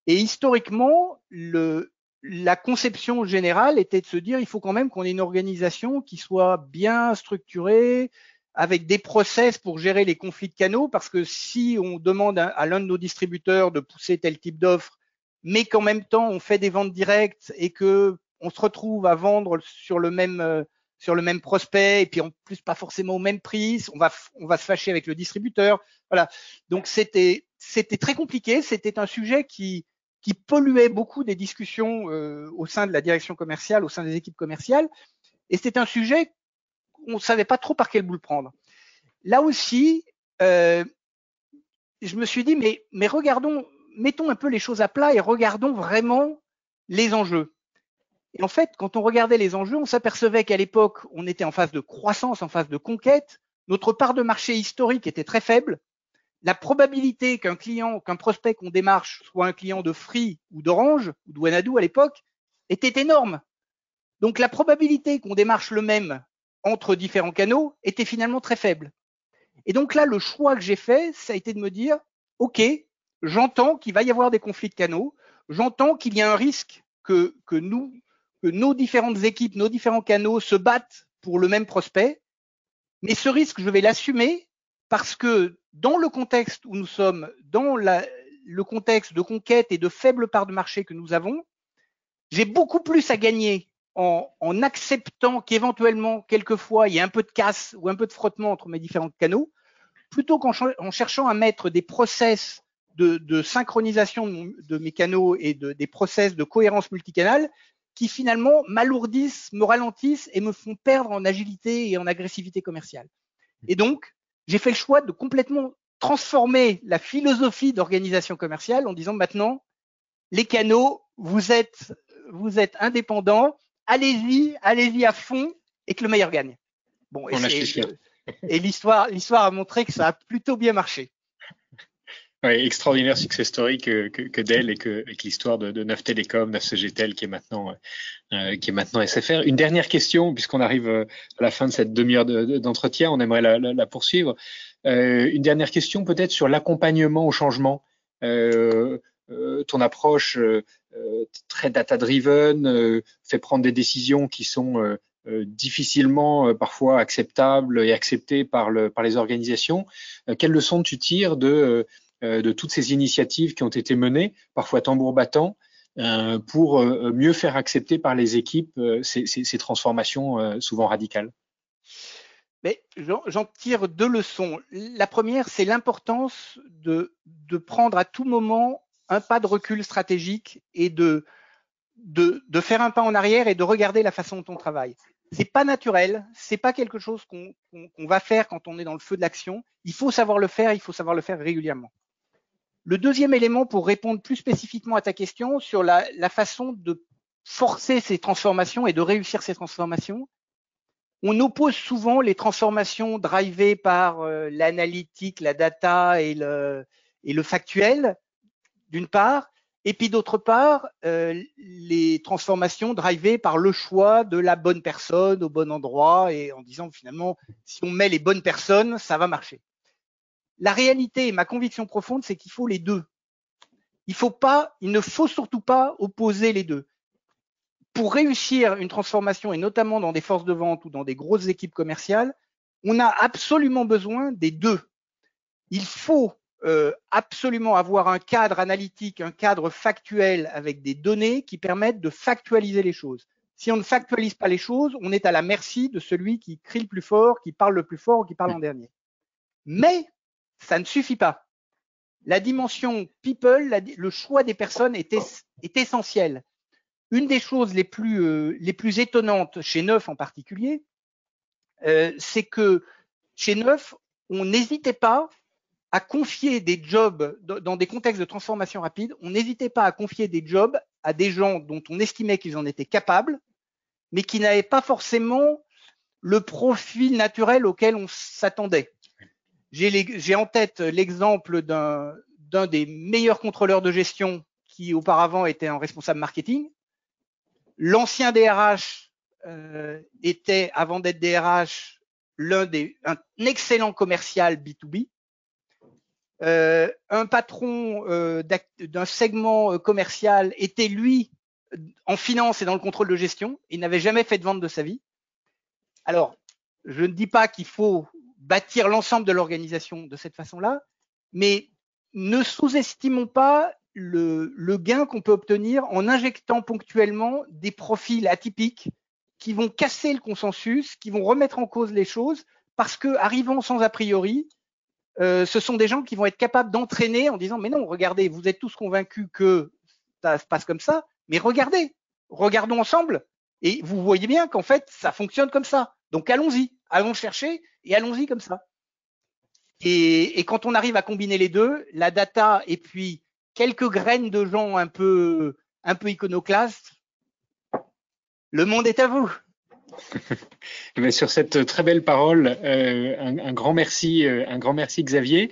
[SPEAKER 3] Et historiquement, le, la conception générale était de se dire il faut quand même qu'on ait une organisation qui soit bien structurée, avec des process pour gérer les conflits de canaux, parce que si on demande à, l'un de nos distributeurs de pousser tel type d'offre, mais qu'en même temps on fait des ventes directes et que on se retrouve à vendre sur le même euh, sur le même prospect et puis en plus pas forcément au même prix, on va on va se fâcher avec le distributeur. Voilà. Donc c'était c'était très compliqué, c'était un sujet qui qui polluait beaucoup des discussions euh, au sein de la direction commerciale, au sein des équipes commerciales. Et c'était un sujet on ne savait pas trop par quel bout le prendre. Là aussi, euh, je me suis dit, mais, mais regardons, mettons un peu les choses à plat et regardons vraiment les enjeux. Et en fait, quand on regardait les enjeux, on s'apercevait qu'à l'époque, on était en phase de croissance, en phase de conquête. Notre part de marché historique était très faible la probabilité qu'un client, qu'un prospect qu'on démarche soit un client de Free ou d'Orange ou de à l'époque était énorme. Donc la probabilité qu'on démarche le même entre différents canaux était finalement très faible. Et donc là, le choix que j'ai fait, ça a été de me dire, OK, j'entends qu'il va y avoir des conflits de canaux, j'entends qu'il y a un risque que, que nous, que nos différentes équipes, nos différents canaux se battent pour le même prospect, mais ce risque, je vais l'assumer parce que dans le contexte où nous sommes, dans la, le contexte de conquête et de faible part de marché que nous avons, j'ai beaucoup plus à gagner en, en acceptant qu'éventuellement, quelquefois, il y a un peu de casse ou un peu de frottement entre mes différents canaux, plutôt qu'en en cherchant à mettre des process de, synchronisation de, mes canaux et de, des process de cohérence multicanale qui finalement m'alourdissent, me ralentissent et me font perdre en agilité et en agressivité commerciale. Et donc, j'ai fait le choix de complètement transformer la philosophie d'organisation commerciale en disant maintenant, les canaux, vous êtes, vous êtes indépendants, allez-y, allez-y à fond et que le meilleur gagne. Bon, et, et l'histoire, l'histoire a montré que ça a plutôt bien marché.
[SPEAKER 2] Ouais, extraordinaire success story que, que, que Dell et que, que l'histoire de, de Neuf Télécom, Neuf CGTEL qui est maintenant euh, qui est maintenant SFR. Une dernière question puisqu'on arrive euh, à la fin de cette demi-heure d'entretien, on aimerait la, la, la poursuivre. Euh, une dernière question peut-être sur l'accompagnement au changement. Euh, euh ton approche euh, très data-driven fait prendre des décisions qui sont difficilement parfois acceptables et acceptées par, le, par les organisations. quelles leçons tu tires de euh, de toutes ces initiatives qui ont été menées, parfois tambour battant, euh, pour euh, mieux faire accepter par les équipes ces, transformations souvent radicales
[SPEAKER 3] mais j'en tire deux leçons. La première, c'est l'importance de, prendre à tout moment un pas de recul stratégique et de, faire un pas en arrière et de regarder la façon dont on travaille. C'est pas naturel, c'est pas quelque chose qu'on qu qu va faire quand on est dans le feu de l'action. Il faut savoir le faire, il faut savoir le faire régulièrement. Le deuxième élément pour répondre plus spécifiquement à ta question sur la, la façon de forcer ces transformations et de réussir ces transformations, on oppose souvent les transformations drivées par euh, l'analytique, la data et le, et le factuel, d'une part, et puis d'autre part, euh, les transformations drivées par le choix de la bonne personne au bon endroit et en disant finalement, si on met les bonnes personnes, ça va marcher. La réalité et ma conviction profonde, c'est qu'il faut les deux. Il faut pas, il ne faut surtout pas opposer les deux. Pour réussir une transformation et notamment dans des forces de vente ou dans des grosses équipes commerciales, on a absolument besoin des deux. Il faut euh, absolument avoir un cadre analytique, un cadre factuel avec des données qui permettent de factualiser les choses. Si on ne factualise pas les choses, on est à la merci de celui qui crie le plus fort, qui parle le plus fort ou qui parle en dernier. Mais ça ne suffit pas. La dimension people, le choix des personnes est, est, essentiel. Une des choses les plus, euh, les plus étonnantes chez Neuf en particulier, euh, c'est que chez Neuf, on n'hésitait pas à confier des jobs dans des contextes de transformation rapide, on n'hésitait pas à confier des jobs à des gens dont on estimait qu'ils en étaient capables, mais qui n'avaient pas forcément le profil naturel auquel on s'attendait. J'ai en tête l'exemple d'un des meilleurs contrôleurs de gestion qui auparavant était en responsable marketing. L'ancien DRH euh, était, avant d'être DRH, l'un des un excellent commercial B2B. Euh, un patron euh, d'un segment euh, commercial était lui en finance et dans le contrôle de gestion. Il n'avait jamais fait de vente de sa vie. Alors, je ne dis pas qu'il faut bâtir l'ensemble de l'organisation de cette façon-là, mais ne sous-estimons pas le, le gain qu'on peut obtenir en injectant ponctuellement des profils atypiques qui vont casser le consensus, qui vont remettre en cause les choses, parce que arrivant sans a priori, euh, ce sont des gens qui vont être capables d'entraîner en disant mais non, regardez, vous êtes tous convaincus que ça se passe comme ça, mais regardez, regardons ensemble, et vous voyez bien qu'en fait ça fonctionne comme ça. Donc allons-y, allons chercher et allons-y comme ça. Et, quand on arrive à combiner les deux, la data et puis quelques graines de gens un peu, un iconoclastes, le monde est à vous.
[SPEAKER 2] Mais sur cette très belle parole, euh, un, grand merci, euh, un grand merci Xavier.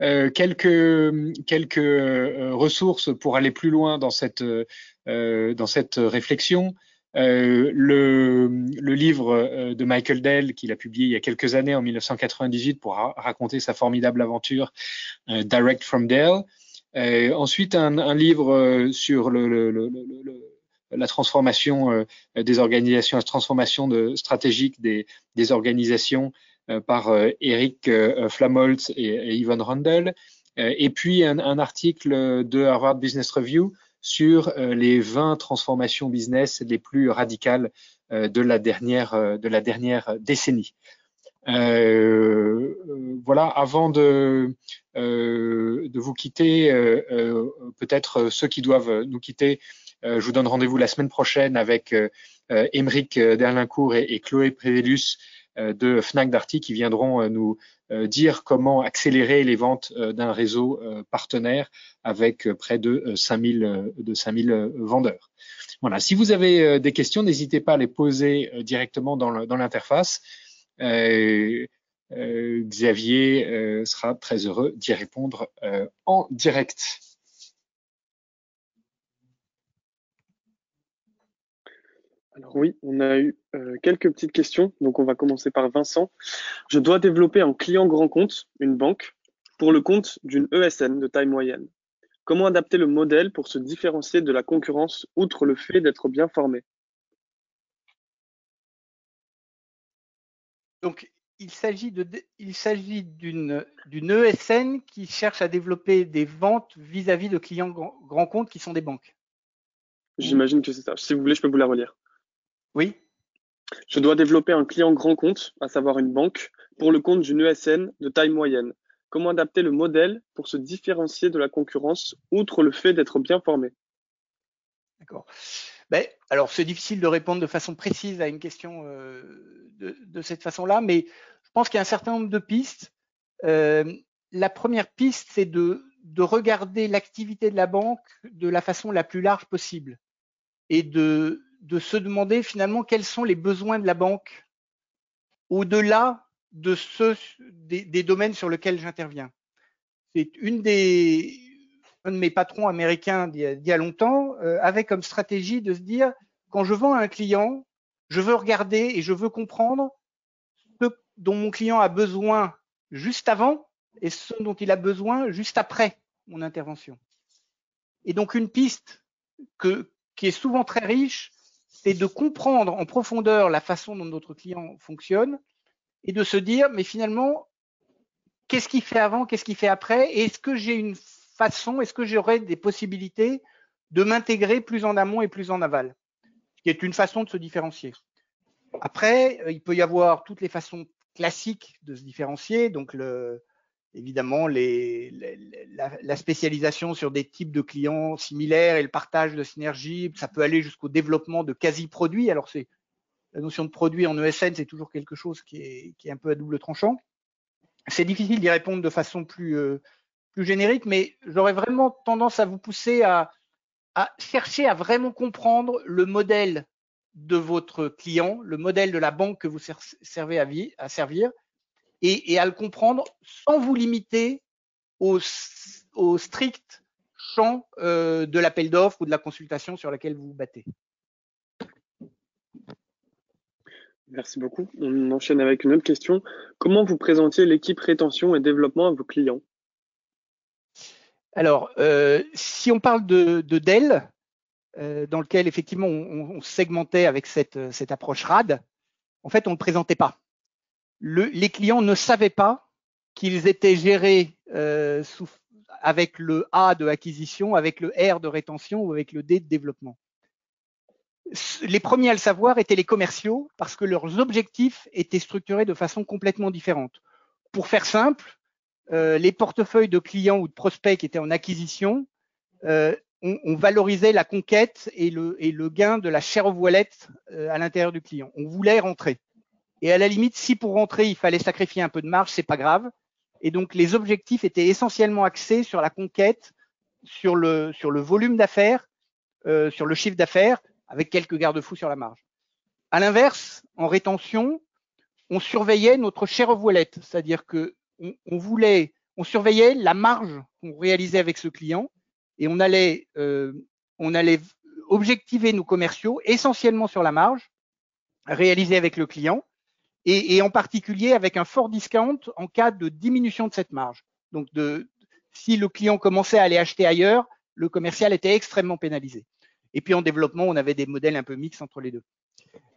[SPEAKER 2] Euh, quelques ressources pour aller plus loin dans cette réflexion. Euh, le, le, livre euh, de Michael Dell qu'il a publié il y a quelques années en 1998 pour ra raconter sa formidable aventure euh, Direct from Dell. Euh, ensuite un, un, livre sur le, le, la transformation des organisations, la transformation de, stratégique des, des organisations par Eric Flamholtz et, et Yvonne Rundle. et puis un, un, article de Harvard Business Review sur les 20 transformations business les plus radicales de la dernière de la dernière décennie. Euh, voilà, avant de, euh, de vous quitter, euh, peut-être ceux qui doivent nous quitter, je vous donne rendez-vous la semaine prochaine avec Émeric Derlincourt et, et Chloé Prévélus de Fnac Darty qui viendront nous dire comment accélérer les ventes d'un réseau partenaire avec près de 5000 de 5000 vendeurs. Voilà, si vous avez des questions, n'hésitez pas à les poser directement dans l'interface. Euh, euh, Xavier euh, sera très heureux d'y répondre en direct.
[SPEAKER 4] Alors oui, on a eu quelques petites questions. Donc on va commencer par Vincent. Je dois développer un client grand compte, une banque, pour le compte d'une ESN de taille moyenne. Comment adapter le modèle pour se différencier de la concurrence outre le fait d'être bien formé?
[SPEAKER 3] Donc, il s'agit d'une ESN qui cherche à développer des ventes vis-à-vis de clients grands comptes qui sont des banques.
[SPEAKER 4] J'imagine que c'est ça. Si vous voulez, je peux vous la relire.
[SPEAKER 3] Oui.
[SPEAKER 4] Je dois développer un client grand compte, à savoir une banque, pour le compte d'une ESN de taille moyenne. Comment adapter le modèle pour se différencier de la concurrence, outre le fait d'être bien formé?
[SPEAKER 3] D'accord. Ben, alors, c'est difficile de répondre de façon précise à une question euh, de, cette façon-là, mais je pense qu'il y a un certain nombre de pistes. Euh, la première piste, c'est de, de, regarder l'activité de la banque de la façon la plus large possible et de, de se demander finalement quels sont les besoins de la banque au-delà de ceux des, domaines sur lesquels j'interviens. C'est une des un de mes patrons américains d'il y a longtemps euh, avait comme stratégie de se dire quand je vends à un client, je veux regarder et je veux comprendre ce dont mon client a besoin juste avant et ce dont il a besoin juste après mon intervention. Et donc une piste que, qui est souvent très riche, c'est de comprendre en profondeur la façon dont notre client fonctionne et de se dire, mais finalement, qu'est-ce qu'il fait avant, qu'est-ce qu'il fait après, est-ce que j'ai une façon, est-ce que j'aurai des possibilités de m'intégrer plus en amont et plus en aval qui est une façon de se différencier. Après, euh, il peut y avoir toutes les façons classiques de se différencier, donc le, évidemment les, la, spécialisation sur des types de clients similaires et le partage de synergie, ça peut aller jusqu'au développement de quasi-produits. Alors c'est la notion de produit en ESN, c'est toujours quelque chose qui est, qui est, un peu à double tranchant. C'est difficile d'y répondre de façon plus, euh, plus générique, mais j'aurais vraiment tendance à vous pousser à, à chercher à vraiment comprendre le modèle de votre client, le modèle de la banque que vous servez à, à servir, et, et, à le comprendre sans vous limiter au, au strict champ euh, de l'appel d'offres ou de la consultation sur laquelle vous vous battez.
[SPEAKER 4] Merci beaucoup. On enchaîne avec une autre question. Comment vous présentiez l'équipe rétention et développement à vos clients?
[SPEAKER 3] Alors, euh, si on parle de, de Dell, euh, dans lequel effectivement on, on segmentait avec cette, cette, approche RAD, en fait, on ne le présentait pas. Le, les clients ne savaient pas qu'ils étaient gérés euh, avec le A de acquisition, avec le R de rétention ou avec le D de développement. Les premiers à le savoir étaient les commerciaux parce que leurs objectifs étaient structurés de façon complètement différente. Pour faire simple, euh, les portefeuilles de clients ou de prospects qui étaient en acquisition, euh, on, valorisait la conquête et le, gain de la share of wallet euh, à l'intérieur du client. On voulait rentrer. Et à la limite, si pour rentrer, il fallait sacrifier un peu de marge, c'est pas grave. Et donc, les objectifs étaient essentiellement axés sur la conquête, sur le, sur le volume d'affaires, euh, sur le chiffre d'affaires, avec quelques garde-fous sur la marge. À l'inverse, en rétention, on surveillait notre share of wallet, c'est-à-dire que on, voulait, on surveillait la marge qu'on réalisait avec ce client et on allait, euh, on allait objectiver nos commerciaux essentiellement sur la marge réalisée avec le client et, en particulier avec un fort discount en cas de diminution de cette marge. Donc, de, si le client commençait à aller acheter ailleurs, le commercial était extrêmement pénalisé. Et puis en développement, on avait des modèles un peu mixtes entre les deux.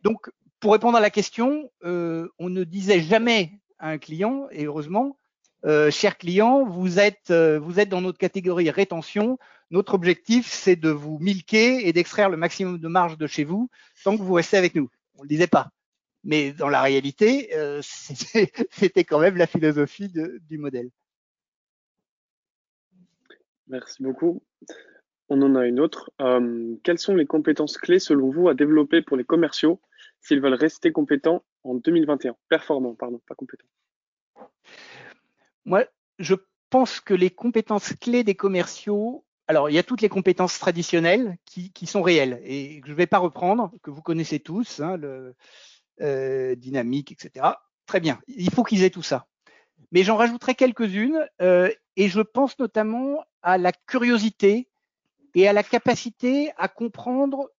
[SPEAKER 3] Donc, pour répondre à la question, euh, on ne disait jamais à un client, et heureusement, euh, chers clients, vous êtes, euh, vous êtes dans notre catégorie rétention. Notre objectif, c'est de vous milquer et d'extraire le maximum de marge de chez vous tant que vous restez avec nous. On ne le disait pas. Mais dans la réalité, euh, c'était quand même la philosophie de, du modèle.
[SPEAKER 4] Merci beaucoup. On en a une autre. Euh, quelles sont les compétences clés selon vous à développer pour les commerciaux s'ils veulent rester compétents en 2021 Performants, pardon, pas compétents.
[SPEAKER 3] Moi, je pense que les compétences clés des commerciaux, alors il y a toutes les compétences traditionnelles qui, qui sont réelles et que je ne vais pas reprendre, que vous connaissez tous, hein, le euh, dynamique, etc. Très bien, il faut qu'ils aient tout ça. Mais j'en rajouterai quelques-unes euh, et je pense notamment à la curiosité et à la capacité à comprendre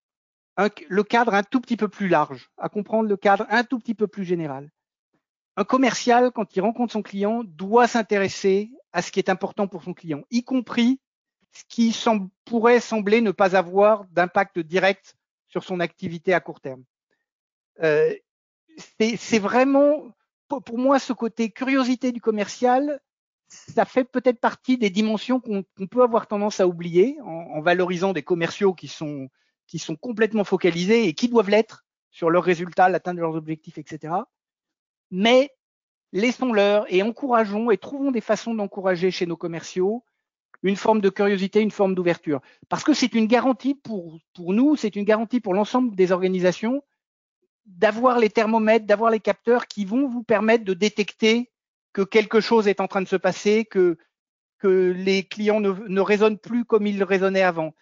[SPEAKER 3] le cadre un tout petit peu plus large, à comprendre le cadre un tout petit peu plus général. Un commercial, quand il rencontre son client, doit s'intéresser à ce qui est important pour son client, y compris ce qui pourrait sembler ne pas avoir d'impact direct sur son activité à court terme. Euh, c'est vraiment, pour moi, ce côté curiosité du commercial, ça fait peut-être partie des dimensions qu'on peut avoir tendance à oublier en, en, valorisant des commerciaux qui sont, qui sont complètement focalisés et qui doivent l'être sur leurs résultats, l'atteinte de leurs objectifs, etc. Mais laissons-leur et encourageons et trouvons des façons d'encourager chez nos commerciaux une forme de curiosité, une forme d'ouverture. Parce que c'est une garantie pour, pour nous, c'est une garantie pour l'ensemble des organisations d'avoir les thermomètres, d'avoir les capteurs qui vont vous permettre de détecter que quelque chose est en train de se passer, que, que les clients ne, ne raisonnent plus comme ils raisonnaient avant.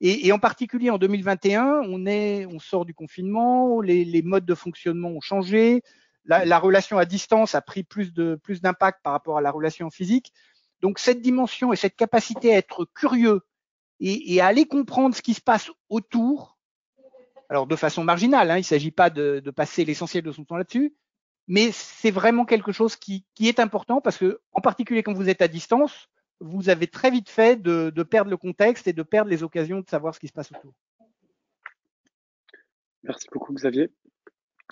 [SPEAKER 3] Et, et, en particulier en 2021, on, est, on sort du confinement, les, les modes de fonctionnement ont changé, la, la, relation à distance a pris plus de plus d'impact par rapport à la relation physique. Donc cette dimension et cette capacité à être curieux et, et à aller comprendre ce qui se passe autour, alors de façon marginale, hein, il ne s'agit pas de, de passer l'essentiel de son temps là-dessus, mais c'est vraiment quelque chose qui, qui, est important parce que, en particulier quand vous êtes à distance, vous avez très vite fait de, de, perdre le contexte et de perdre les occasions de savoir ce qui se passe autour.
[SPEAKER 4] Merci beaucoup Xavier.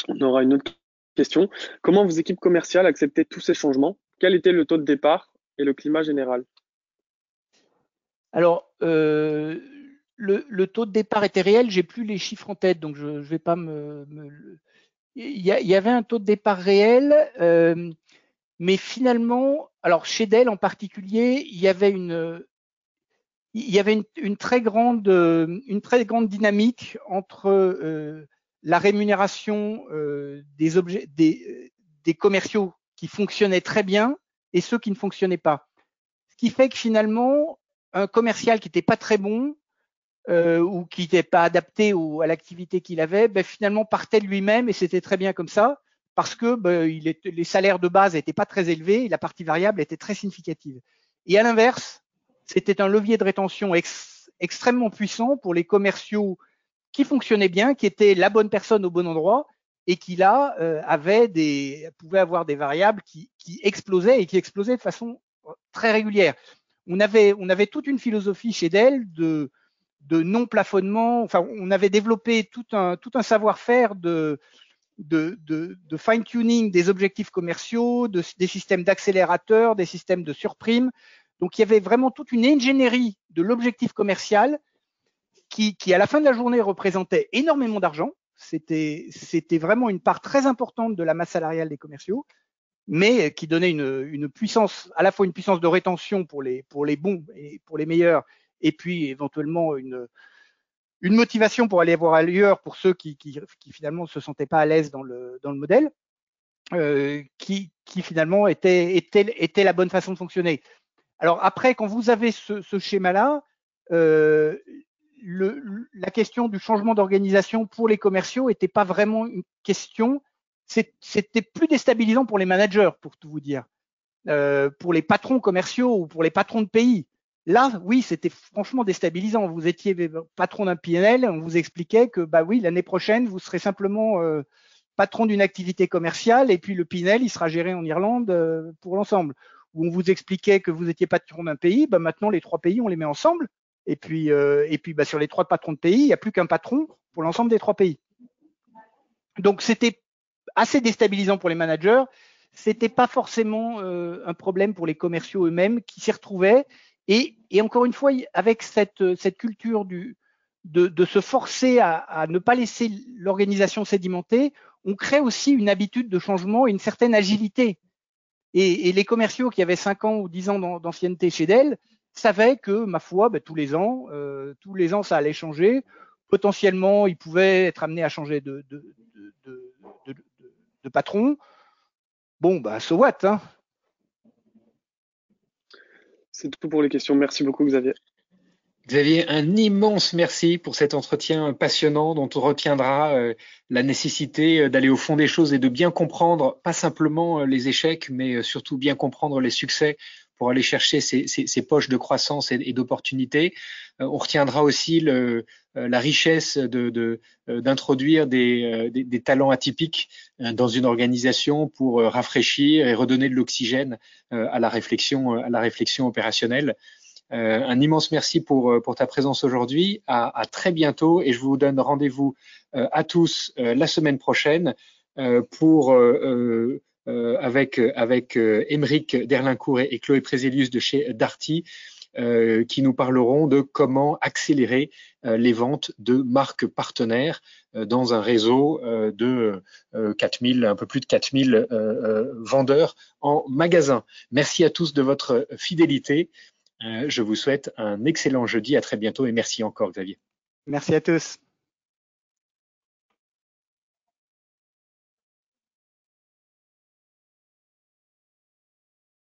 [SPEAKER 4] On aura une autre question. Comment vos équipes commerciales acceptaient tous ces changements? Quel était le taux de départ et le climat général?
[SPEAKER 3] Alors, euh, le, le, taux de départ était réel. J'ai plus les chiffres en tête, donc je ne vais pas me, me, il y, y, avait un taux de départ réel, euh, mais finalement, alors chez Dell en particulier, il y avait une, il y avait une, une très grande, une très grande dynamique entre euh, la rémunération euh, des objets, des, des commerciaux qui fonctionnaient très bien et ceux qui ne fonctionnaient pas. Ce qui fait que finalement, un commercial qui n'était pas très bon euh, ou qui n'était pas adapté au, à l'activité qu'il avait, ben, finalement partait lui-même et c'était très bien comme ça parce que ben, il est, les salaires de base n'étaient pas très élevés et la partie variable était très significative. Et à l'inverse, c'était un levier de rétention ex, extrêmement puissant pour les commerciaux qui fonctionnaient bien, qui étaient la bonne personne au bon endroit et qui là euh, avaient des, pouvaient avoir des variables qui, qui explosaient et qui explosaient de façon très régulière. On avait, on avait toute une philosophie chez Dell de, de non-plafonnement. Enfin, on avait développé tout un, tout un savoir-faire de, de, de, fine-tuning des objectifs commerciaux, de, des systèmes d'accélérateurs, des systèmes de surprime. Donc, il y avait vraiment toute une ingénierie de l'objectif commercial qui, qui, à la fin de la journée, représentait énormément d'argent. C'était, c'était vraiment une part très importante de la masse salariale des commerciaux, mais qui donnait une, une puissance, à la fois une puissance de rétention pour les, pour les bons et pour les meilleurs, et puis éventuellement une, une motivation pour aller voir ailleurs pour ceux qui, qui, qui finalement ne se sentaient pas à l'aise dans le, dans le modèle, euh, qui, qui finalement était, était, était la bonne façon de fonctionner. Alors après, quand vous avez ce, ce schéma-là, euh, la question du changement d'organisation pour les commerciaux n'était pas vraiment une question, c'était plus déstabilisant pour les managers, pour tout vous dire, euh, pour les patrons commerciaux ou pour les patrons de pays. Là, oui, c'était franchement déstabilisant. Vous étiez patron d'un PNL, on vous expliquait que bah oui, l'année prochaine, vous serez simplement euh, patron d'une activité commerciale et puis le PNL, il sera géré en Irlande euh, pour l'ensemble. Où on vous expliquait que vous étiez patron d'un pays, bah maintenant les trois pays, on les met ensemble. Et puis, euh, et puis bah, sur les trois patrons de pays, il n'y a plus qu'un patron pour l'ensemble des trois pays. Donc c'était assez déstabilisant pour les managers. c'était pas forcément un problème pour les commerciaux eux-mêmes qui s'y retrouvaient. Et, encore une fois, avec cette, culture de, se forcer à, ne pas laisser l'organisation sédimenter, on crée aussi une habitude de changement et une certaine agilité. Et, les commerciaux qui avaient 5 ans ou 10 ans d'ancienneté chez Dell savaient que, ma foi, ben, tous les ans, euh, tous les ans, ça allait changer. Potentiellement, ils pouvaient être amenés à changer de, de, de patron. Bon, bah, so what hein
[SPEAKER 4] C'est tout pour les questions. Merci beaucoup, Xavier.
[SPEAKER 2] Xavier, un immense merci pour cet entretien passionnant dont on retiendra euh, la nécessité euh, d'aller au fond des choses et de bien comprendre, pas simplement euh, les échecs, mais surtout bien comprendre les succès pour aller chercher ces, ces, ces poches de croissance et, et d'opportunités. on retiendra aussi le, la richesse d'introduire de, de, des, des, talents atypiques dans une organisation pour rafraîchir et redonner de l'oxygène à la réflexion, à la réflexion opérationnelle. Euh, un immense merci pour, euh, pour ta présence aujourd'hui. À, à, très bientôt et je vous donne rendez-vous euh, à tous la semaine prochaine pour avec avec Émeric Derlincourt et, Chloé Préselius de chez Darty. Euh, qui nous parleront de comment accélérer euh, les ventes de marques partenaires euh, dans un réseau de 4000, un peu plus de 4000 vendeurs en magasin. Merci à tous de votre fidélité. Euh, je vous souhaite un excellent jeudi. À très bientôt et merci encore, Xavier.
[SPEAKER 3] Merci à tous.